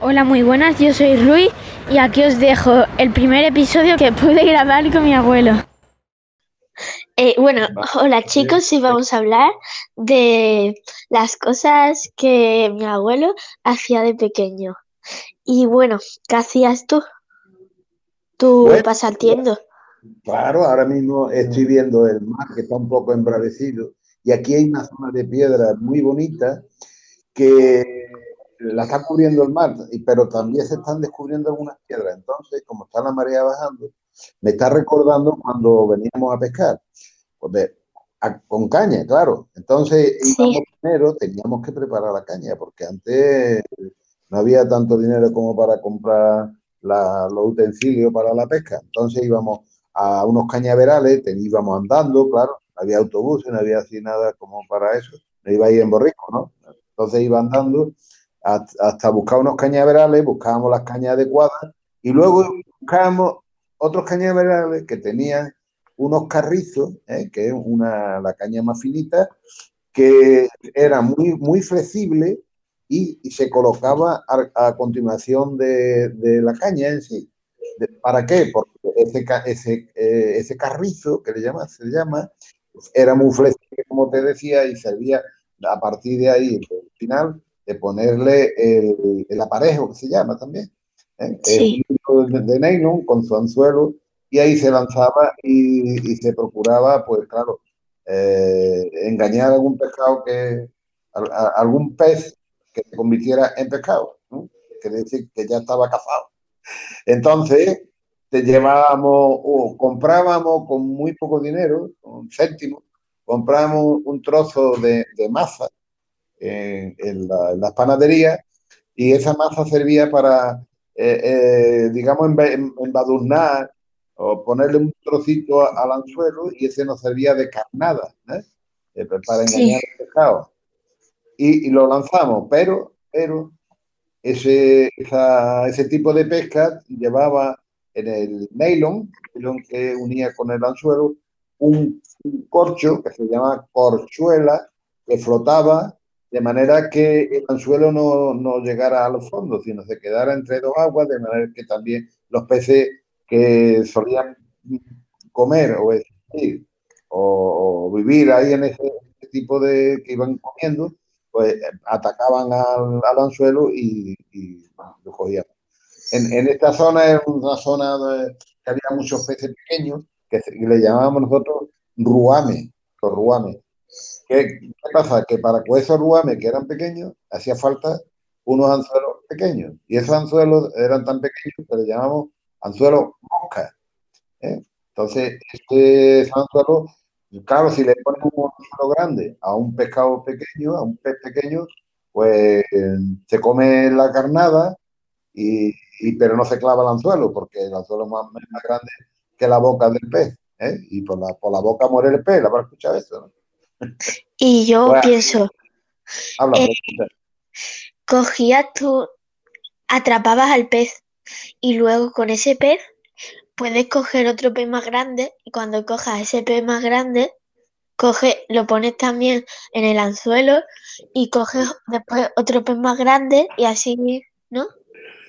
Hola, muy buenas, yo soy Rui y aquí os dejo el primer episodio que pude grabar con mi abuelo. Eh, bueno, hola chicos, y vamos a hablar de las cosas que mi abuelo hacía de pequeño. Y bueno, ¿qué hacías tú? ¿Tú Bueno, pasatiendo? Claro, ahora mismo estoy viendo el mar que está un poco embravecido y aquí hay una zona de piedra muy bonita que la está cubriendo el mar, pero también se están descubriendo algunas piedras. Entonces, como está la marea bajando, me está recordando cuando veníamos a pescar, pues a- con caña, claro. Entonces, Sí. íbamos primero, teníamos que preparar la caña, porque antes no había tanto dinero como para comprar la- los utensilios para la pesca. Entonces íbamos a unos cañaverales, te- íbamos andando, claro, había autobuses, no había así nada como para eso, no iba ahí en borrico, ¿no? Entonces iba andando hasta, buscar unos cañaverales, buscábamos las cañas adecuadas y luego buscábamos otros cañaverales que tenían unos carrizos, ¿eh? que es una, la caña más finita, que era muy, muy flexible y, se colocaba a, continuación de, la caña en sí. ¿Para qué? Porque ese, ese, eh, ese carrizo, que le llama, se llama, era muy flexible, como te decía, y servía a partir de ahí, del final, de ponerle el, el aparejo, que se llama también. ¿eh? Sí. hilo de, de nylon con su anzuelo, y ahí se lanzaba y, y se procuraba, pues claro, eh, engañar a algún pescado que, a, a- algún pez que se convirtiera en pescado, ¿no? Quiere decir que ya estaba cazado. Entonces, te llevábamos o comprábamos con muy poco dinero, un céntimo, comprábamos un trozo de, de masa en, en la- en las panaderías y esa masa servía para, eh, eh, digamos, em- embadurnar o ponerle un trocito al anzuelo y ese nos servía de carnada, ¿eh? Eh, para Sí. engañar al pescado. Y, y lo lanzamos, pero, pero ese, esa- ese tipo de pesca llevaba en el nylon, nylon que unía con el anzuelo, un, un corcho que se llama corchuela, que flotaba de manera que el anzuelo no, no llegara a los fondos, sino se quedara entre dos aguas, de manera que también los peces que solían comer o existir o, vivir ahí en ese, tipo de que iban comiendo, pues atacaban al, anzuelo y, lo cogían. En, esta zona es una zona que había muchos peces pequeños que le llamábamos nosotros ruame, los ruames. ¿Qué, pasa? Que para esos ruames que eran pequeños, hacía falta unos anzuelos pequeños. Y esos anzuelos eran tan pequeños que le llamamos anzuelos mosca. ¿eh? Entonces, este anzuelo, claro, si le pones un anzuelo grande a un pescado pequeño, a un pez pequeño, pues se come la carnada, y, pero no se clava el anzuelo, porque el anzuelo es más, grande que la boca del pez. ¿eh? Y por la, por la boca muere el pez, ¿la habrás escuchado eso? ¿no? Y yo Bueno, pienso, habla, Eh, cogías tú, atrapabas al pez y luego con ese pez puedes coger otro pez más grande y cuando cojas ese pez más grande, coge, lo pones también en el anzuelo y coges después otro pez más grande y así, ¿no?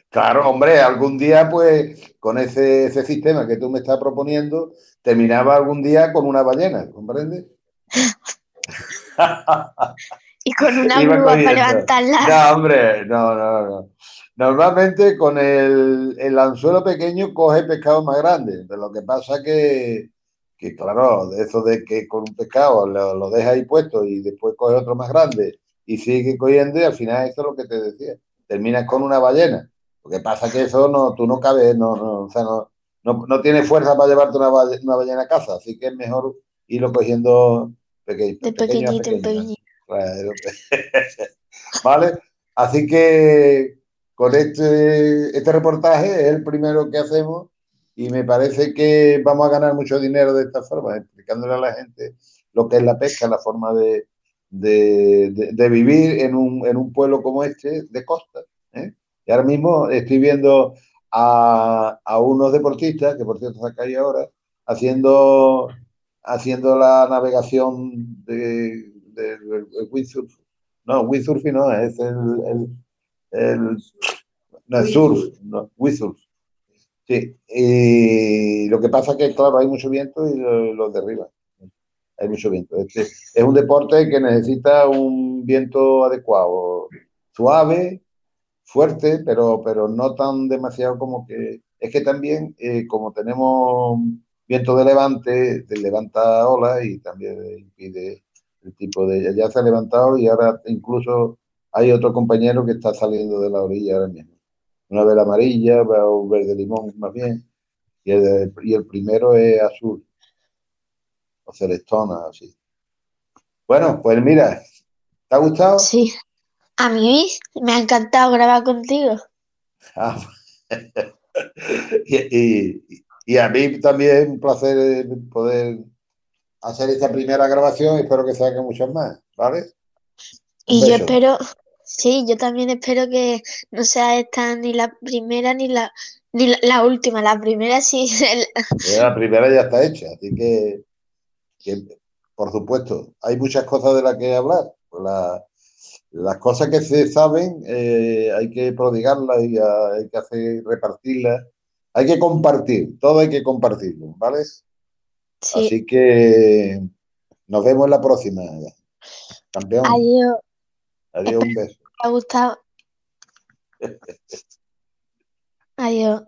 Claro, hombre, algún día, pues, con ese, ese sistema que tú me estás proponiendo, terminaba algún día con una ballena, ¿comprendes? Y con una Iba grúa para levantarla. No, hombre, no, no, no. Normalmente con el, el anzuelo pequeño coge pescado más grande. Pero lo que pasa que, que claro, eso de que con un pescado lo, lo deja ahí puesto y después coge otro más grande y sigue cogiendo y al final eso es lo que te decía. Terminas con una ballena. Lo que pasa que eso no, tú no cabes, no, no, o sea, no, no, no tienes fuerza para llevarte una ballena a casa, así que es mejor irlo cogiendo peque- De pequeño pequeñito pequeño. pequeñito. ¿Vale? Así que con este, este reportaje es el primero que hacemos y me parece que vamos a ganar mucho dinero de esta forma, explicándole a la gente lo que es la pesca, la forma de, de- de- de vivir en un, en un pueblo como este, de costa. ¿eh? Y ahora mismo estoy viendo a, a unos deportistas, que por cierto está ahí ahora, haciendo, haciendo la navegación de, windsurf. No, windsurfing no, es el, el- el- No, surf, no, windsurf. Sí, y lo que pasa es que, claro, hay mucho viento y los lo derriba. Hay mucho viento. Este es un deporte que necesita un viento adecuado, suave, fuerte, pero, pero no tan demasiado como que... Es que también, eh, como tenemos viento de levante, te levanta olas y también impide el tipo de... Ya se ha levantado y ahora incluso hay otro compañero que está saliendo de la orilla ahora mismo una vela amarilla o verde limón más bien, y el, y el primero es azul, o celestona, así. Bueno, pues mira, ¿te ha gustado? Sí, a mí me ha encantado grabar contigo. Ah, y, y, a mí también un placer poder hacer esta primera grabación y espero que se hagan muchas más, ¿vale? y yo espero, Sí, yo también espero que no sea esta ni la primera ni la, ni la, última. La primera sí. La primera ya está hecha, así que, por supuesto, hay muchas cosas de las que hablar. las cosas que se saben eh, hay que prodigarlas y hay que hacer repartirlas. Hay que compartir, todo hay que compartirlo, ¿vale? Así que nos vemos en la próxima. Campeón. Adiós. Adiós, un beso. Me ha gustado. Adiós.